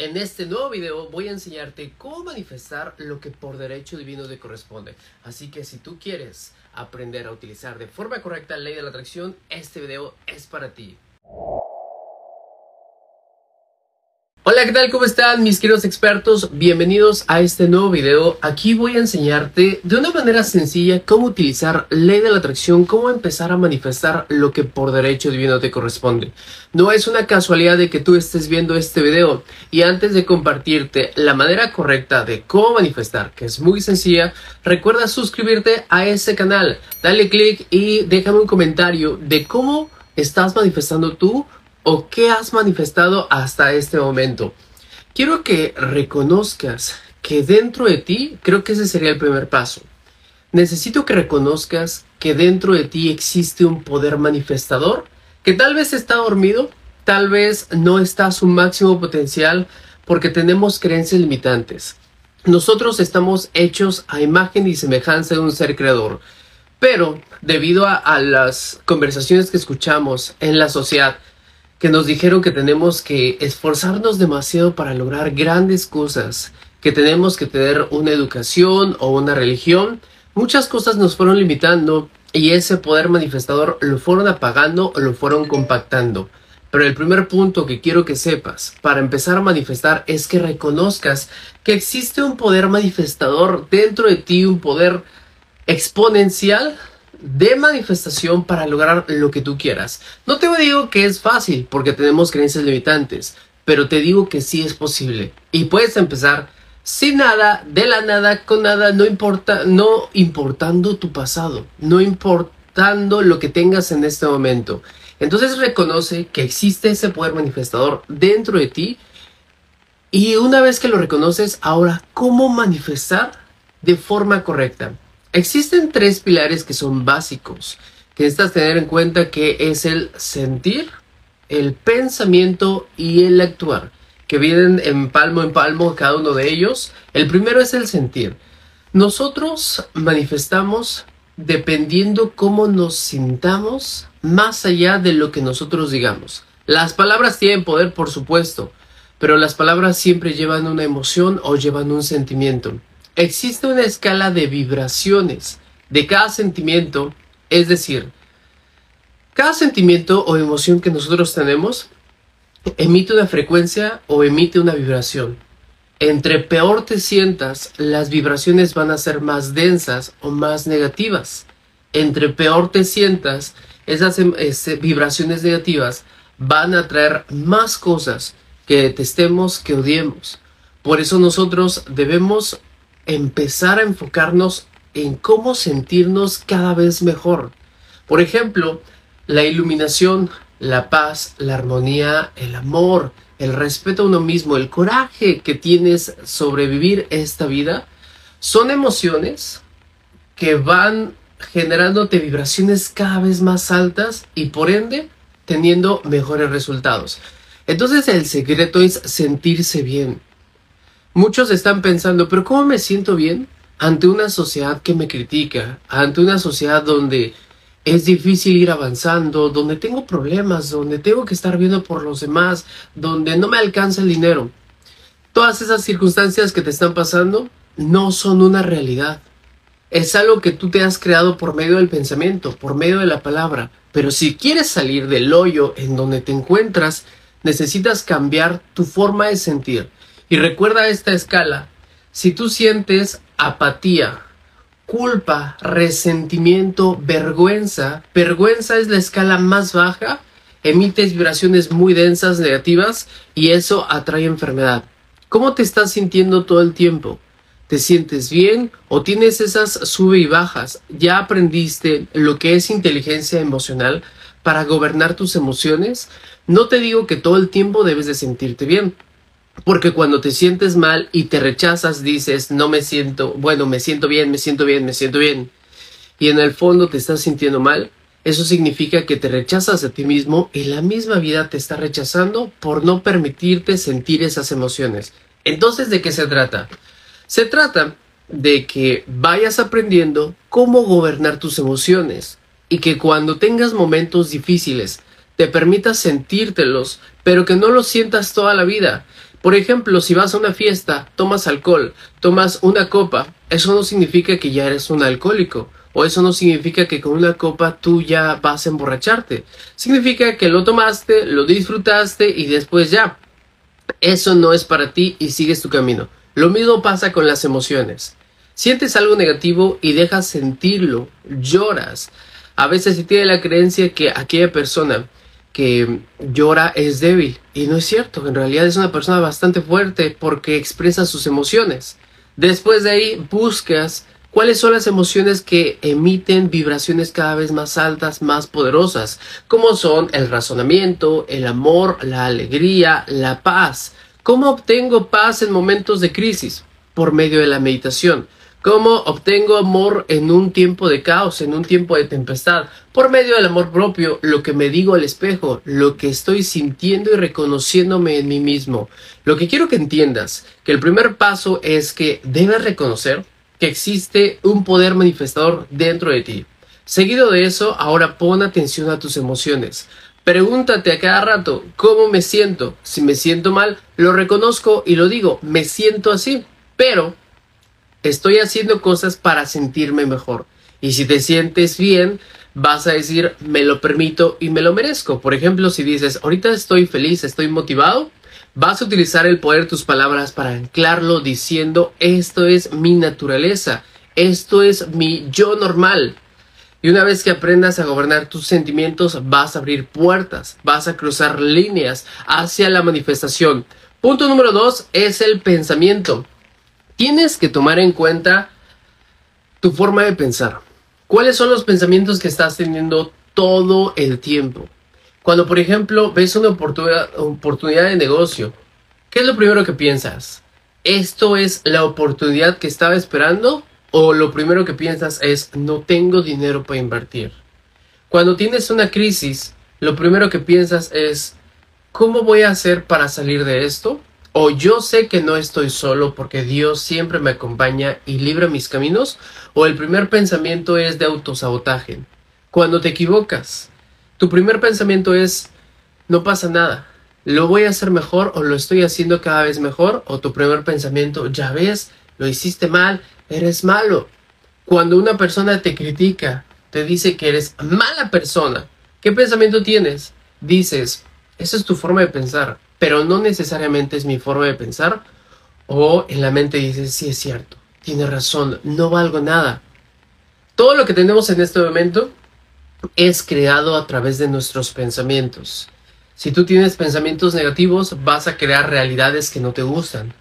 En este nuevo video voy a enseñarte cómo manifestar lo que por derecho divino te corresponde. Así que si tú quieres aprender a utilizar de forma correcta la ley de la atracción, este video es para ti. ¿Qué tal? ¿Cómo están mis queridos expertos? Bienvenidos a este nuevo video. Aquí voy a enseñarte de una manera sencilla cómo utilizar ley de la atracción, cómo empezar a manifestar lo que por derecho divino te corresponde. No es una casualidad de que tú estés viendo este video y antes de compartirte la manera correcta de cómo manifestar, que es muy sencilla, recuerda suscribirte a este canal, dale click y déjame un comentario de cómo estás manifestando tú o qué has manifestado hasta este momento. Quiero que reconozcas que dentro de ti, creo que ese sería el primer paso. Necesito que reconozcas que dentro de ti existe un poder manifestador que tal vez está dormido, tal vez no está a su máximo potencial porque tenemos creencias limitantes. Nosotros estamos hechos a imagen y semejanza de un ser creador, pero debido a, a las conversaciones que escuchamos en la sociedad, que nos dijeron que tenemos que esforzarnos demasiado para lograr grandes cosas, que tenemos que tener una educación o una religión, muchas cosas nos fueron limitando y ese poder manifestador lo fueron apagando o lo fueron compactando. Pero el primer punto que quiero que sepas para empezar a manifestar es que reconozcas que existe un poder manifestador dentro de ti, un poder exponencial de manifestación para lograr lo que tú quieras. No te digo que es fácil porque tenemos creencias limitantes, pero te digo que sí es posible. Y puedes empezar sin nada, de la nada, con nada, no importa, no importando tu pasado, no importando lo que tengas en este momento. Entonces reconoce que existe ese poder manifestador dentro de ti y una vez que lo reconoces, ahora, ¿cómo manifestar de forma correcta? Existen tres pilares que son básicos, que necesitas tener en cuenta que es el sentir, el pensamiento y el actuar, que vienen en palmo en palmo cada uno de ellos. El primero es el sentir. Nosotros manifestamos dependiendo cómo nos sintamos más allá de lo que nosotros digamos. Las palabras tienen poder, por supuesto, pero las palabras siempre llevan una emoción o llevan un sentimiento. Existe una escala de vibraciones de cada sentimiento, es decir, cada sentimiento o emoción que nosotros tenemos emite una frecuencia o emite una vibración. Entre peor te sientas, las vibraciones van a ser más densas o más negativas. Entre peor te sientas, esas em, vibraciones negativas van a traer más cosas que detestemos, que odiemos. Por eso nosotros debemos empezar a enfocarnos en cómo sentirnos cada vez mejor. Por ejemplo, la iluminación, la paz, la armonía, el amor, el respeto a uno mismo, el coraje que tienes sobre vivir esta vida, son emociones que van generándote vibraciones cada vez más altas y por ende teniendo mejores resultados. Entonces el secreto es sentirse bien, Muchos están pensando, pero ¿cómo me siento bien ante una sociedad que me critica, ante una sociedad donde es difícil ir avanzando, donde tengo problemas, donde tengo que estar viendo por los demás, donde no me alcanza el dinero? Todas esas circunstancias que te están pasando no son una realidad. Es algo que tú te has creado por medio del pensamiento, por medio de la palabra. Pero si quieres salir del hoyo en donde te encuentras, necesitas cambiar tu forma de sentir y recuerda esta escala. Si tú sientes apatía, culpa, resentimiento, vergüenza, vergüenza es la escala más baja, emites vibraciones muy densas, negativas, y eso atrae enfermedad. ¿Cómo te estás sintiendo todo el tiempo? ¿Te sientes bien o tienes esas sube y bajas? ¿Ya aprendiste lo que es inteligencia emocional para gobernar tus emociones? No te digo que todo el tiempo debes de sentirte bien, porque cuando te sientes mal y te rechazas, dices, no me siento, bueno, me siento bien, me siento bien, me siento bien. Y en el fondo te estás sintiendo mal. Eso significa que te rechazas a ti mismo y la misma vida te está rechazando por no permitirte sentir esas emociones. Entonces, ¿de qué se trata? Se trata de que vayas aprendiendo cómo gobernar tus emociones y que cuando tengas momentos difíciles te permitas sentírtelos, pero que no los sientas toda la vida. Por ejemplo, si vas a una fiesta, tomas alcohol, tomas una copa, eso no significa que ya eres un alcohólico. O eso no significa que con una copa tú ya vas a emborracharte. Significa que lo tomaste, lo disfrutaste y después ya. Eso no es para ti y sigues tu camino. Lo mismo pasa con las emociones. Sientes algo negativo y dejas sentirlo, lloras. A veces se tiene la creencia que aquella persona que llora es débil. Y no es cierto, en realidad es una persona bastante fuerte porque expresa sus emociones. Después de ahí buscas cuáles son las emociones que emiten vibraciones cada vez más altas, más poderosas, como son el razonamiento, el amor, la alegría, la paz. ¿Cómo obtengo paz en momentos de crisis? Por medio de la meditación. ¿Cómo obtengo amor en un tiempo de caos, en un tiempo de tempestad? Por medio del amor propio, lo que me digo al espejo, lo que estoy sintiendo y reconociéndome en mí mismo. Lo que quiero que entiendas, que el primer paso es que debes reconocer que existe un poder manifestador dentro de ti. Seguido de eso, ahora pon atención a tus emociones. Pregúntate a cada rato cómo me siento. Si me siento mal, lo reconozco y lo digo, me siento así. Pero estoy haciendo cosas para sentirme mejor. Y si te sientes bien, vas a decir, me lo permito y me lo merezco. Por ejemplo, si dices, ahorita estoy feliz, estoy motivado, vas a utilizar el poder de tus palabras para anclarlo diciendo, esto es mi naturaleza, esto es mi yo normal. Y una vez que aprendas a gobernar tus sentimientos, vas a abrir puertas, vas a cruzar líneas hacia la manifestación. Punto número dos es el pensamiento tienes que tomar en cuenta tu forma de pensar. ¿Cuáles son los pensamientos que estás teniendo todo el tiempo? Cuando, por ejemplo, ves una oportunidad, de negocio, ¿qué es lo primero que piensas? ¿Esto es la oportunidad que estaba esperando? ¿O lo primero que piensas es no tengo dinero para invertir? Cuando tienes una crisis, lo primero que piensas es ¿cómo voy a hacer para salir de esto? O yo sé que no estoy solo porque Dios siempre me acompaña y libra mis caminos, o el primer pensamiento es de autosabotaje. Cuando te equivocas, tu primer pensamiento es no pasa nada, lo voy a hacer mejor o lo estoy haciendo cada vez mejor, o tu primer pensamiento, ya ves, lo hiciste mal, eres malo. Cuando una persona te critica, te dice que eres mala persona, ¿qué pensamiento tienes? Dices, esa es tu forma de pensar pero no necesariamente es mi forma de pensar, o en la mente dices, sí es cierto, tiene razón, no valgo nada. Todo lo que tenemos en este momento es creado a través de nuestros pensamientos. Si tú tienes pensamientos negativos, vas a crear realidades que no te gustan.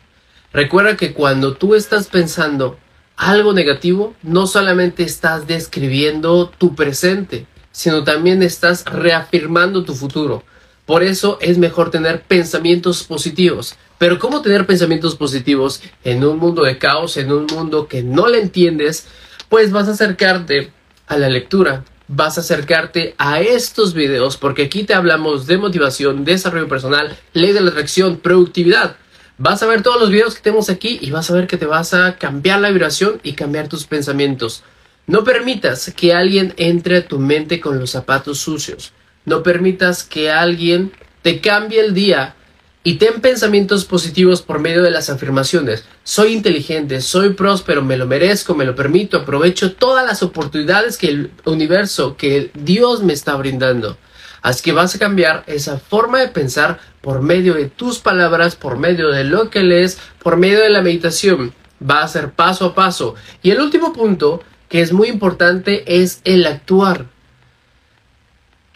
Recuerda que cuando tú estás pensando algo negativo, no solamente estás describiendo tu presente, sino también estás reafirmando tu futuro. Por eso es mejor tener pensamientos positivos. Pero ¿cómo tener pensamientos positivos en un mundo de caos, en un mundo que no le entiendes? Pues vas a acercarte a la lectura, vas a acercarte a estos videos porque aquí te hablamos de motivación, desarrollo personal, ley de la atracción, productividad. Vas a ver todos los videos que tenemos aquí y vas a ver que te vas a cambiar la vibración y cambiar tus pensamientos. No permitas que alguien entre a tu mente con los zapatos sucios. No permitas que alguien te cambie el día y ten pensamientos positivos por medio de las afirmaciones. Soy inteligente, soy próspero, me lo merezco, me lo permito, aprovecho todas las oportunidades que el universo, que Dios me está brindando. Así que vas a cambiar esa forma de pensar por medio de tus palabras, por medio de lo que lees, por medio de la meditación. Va a ser paso a paso. Y el último punto, que es muy importante, es el actuar.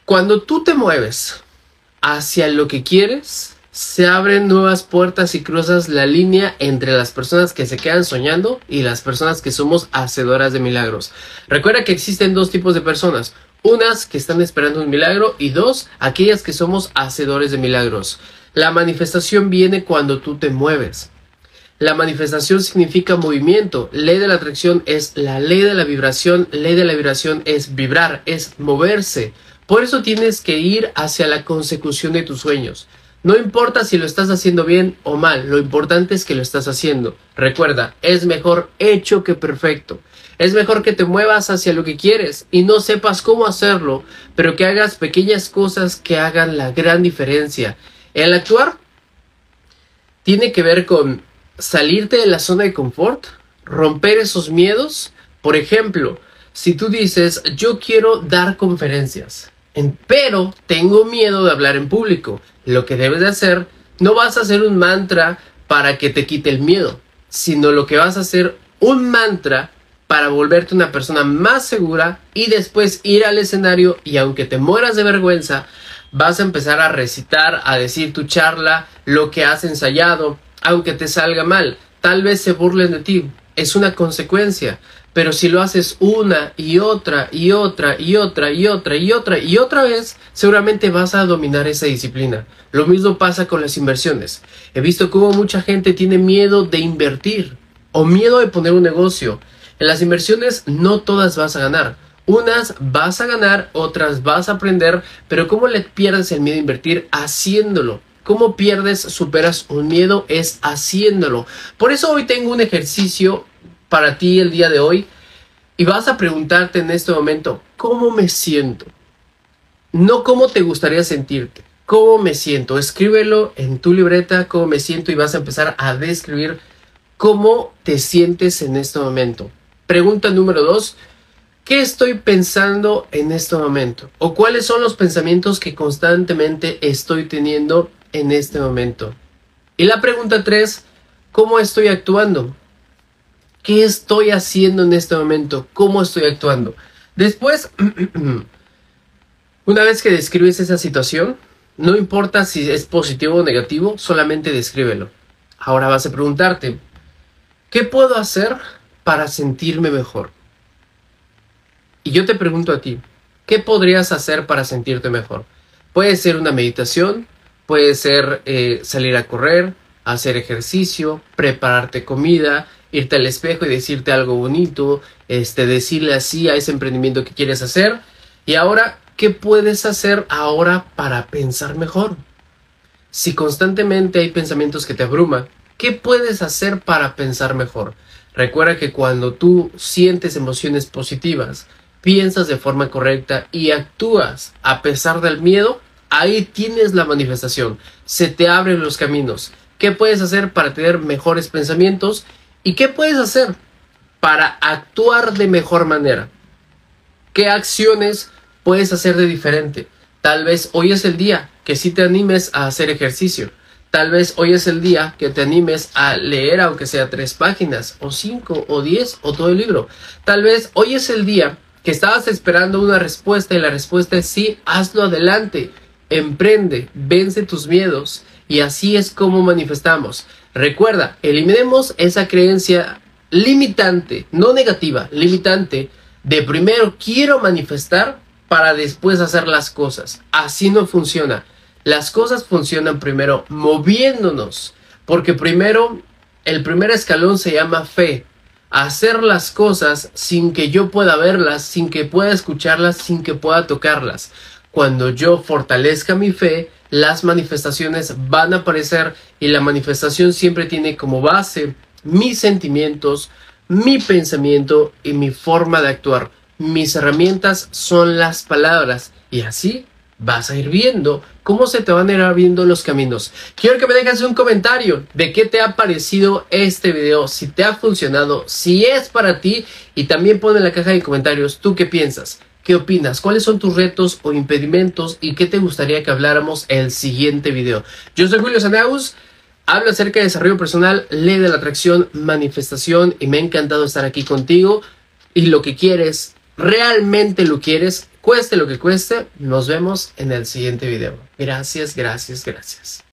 Cuando tú te mueves hacia lo que quieres, se abren nuevas puertas y cruzas la línea entre las personas que se quedan soñando y las personas que somos hacedoras de milagros. Recuerda que existen dos tipos de personas. Unas que están esperando un milagro y dos, aquellas que somos hacedores de milagros. La manifestación viene cuando tú te mueves. La manifestación significa movimiento. Ley de la atracción es la ley de la vibración. Ley de la vibración es vibrar, es moverse. Por eso tienes que ir hacia la consecución de tus sueños. No importa si lo estás haciendo bien o mal, lo importante es que lo estás haciendo. Recuerda, es mejor hecho que perfecto. Es mejor que te muevas hacia lo que quieres y no sepas cómo hacerlo, pero que hagas pequeñas cosas que hagan la gran diferencia. El actuar tiene que ver con salirte de la zona de confort, romper esos miedos. Por ejemplo, si tú dices, yo quiero dar conferencias, pero tengo miedo de hablar en público, lo que debes de hacer, no vas a hacer un mantra para que te quite el miedo, sino lo que vas a hacer un mantra para volverte una persona más segura y después ir al escenario y aunque te mueras de vergüenza, vas a empezar a recitar, a decir tu charla, lo que has ensayado, aunque te salga mal, tal vez se burlen de ti, es una consecuencia, pero si lo haces una y otra y otra y otra y otra y otra y otra vez, seguramente vas a dominar esa disciplina. Lo mismo pasa con las inversiones. He visto cómo mucha gente tiene miedo de invertir o miedo de poner un negocio. En las inversiones no todas vas a ganar. Unas vas a ganar, otras vas a aprender, pero ¿cómo le pierdes el miedo a invertir haciéndolo? ¿Cómo pierdes, superas un miedo? Es haciéndolo. Por eso hoy tengo un ejercicio para ti el día de hoy y vas a preguntarte en este momento, ¿cómo me siento? No cómo te gustaría sentirte, ¿cómo me siento? Escríbelo en tu libreta, cómo me siento y vas a empezar a describir cómo te sientes en este momento. Pregunta número dos, ¿qué estoy pensando en este momento? ¿O cuáles son los pensamientos que constantemente estoy teniendo en este momento? Y la pregunta tres, ¿cómo estoy actuando? ¿Qué estoy haciendo en este momento? ¿Cómo estoy actuando? Después, una vez que describes esa situación, no importa si es positivo o negativo, solamente descríbelo. Ahora vas a preguntarte, ¿qué puedo hacer para sentirme mejor? Y yo te pregunto a ti, ¿qué podrías hacer para sentirte mejor? Puede ser una meditación, puede ser eh, salir a correr, hacer ejercicio, prepararte comida, irte al espejo y decirte algo bonito, este, decirle así a ese emprendimiento que quieres hacer. Y ahora, ¿qué puedes hacer ahora para pensar mejor? Si constantemente hay pensamientos que te abruman, ¿qué puedes hacer para pensar mejor? Recuerda que cuando tú sientes emociones positivas, piensas de forma correcta y actúas a pesar del miedo, ahí tienes la manifestación. Se te abren los caminos. ¿Qué puedes hacer para tener mejores pensamientos ¿Y qué puedes hacer para actuar de mejor manera? ¿Qué acciones puedes hacer de diferente? Tal vez hoy es el día que sí te animes a hacer ejercicio. Tal vez hoy es el día que te animes a leer aunque sea tres páginas, o cinco, o diez, o todo el libro. Tal vez hoy es el día que estabas esperando una respuesta y la respuesta es sí, hazlo adelante, emprende, vence tus miedos y así es como manifestamos. Recuerda, eliminemos esa creencia limitante, no negativa, limitante, de primero quiero manifestar para después hacer las cosas. Así no funciona. Las cosas funcionan primero moviéndonos, porque primero el primer escalón se llama fe. Hacer las cosas sin que yo pueda verlas, sin que pueda escucharlas, sin que pueda tocarlas. Cuando yo fortalezca mi fe, las manifestaciones van a aparecer y la manifestación siempre tiene como base mis sentimientos, mi pensamiento y mi forma de actuar. Mis herramientas son las palabras y así vas a ir viendo cómo se te van a ir abriendo los caminos. Quiero que me dejes un comentario de qué te ha parecido este video, si te ha funcionado, si es para ti y también pon en la caja de comentarios tú qué piensas. ¿Qué opinas? ¿Cuáles son tus retos o impedimentos y qué te gustaría que habláramos en el siguiente video? Yo soy Julio Sanaus, hablo acerca de desarrollo personal, ley de la atracción, manifestación y me ha encantado estar aquí contigo y lo que quieres, realmente lo quieres, cueste lo que cueste, nos vemos en el siguiente video. Gracias, gracias, gracias.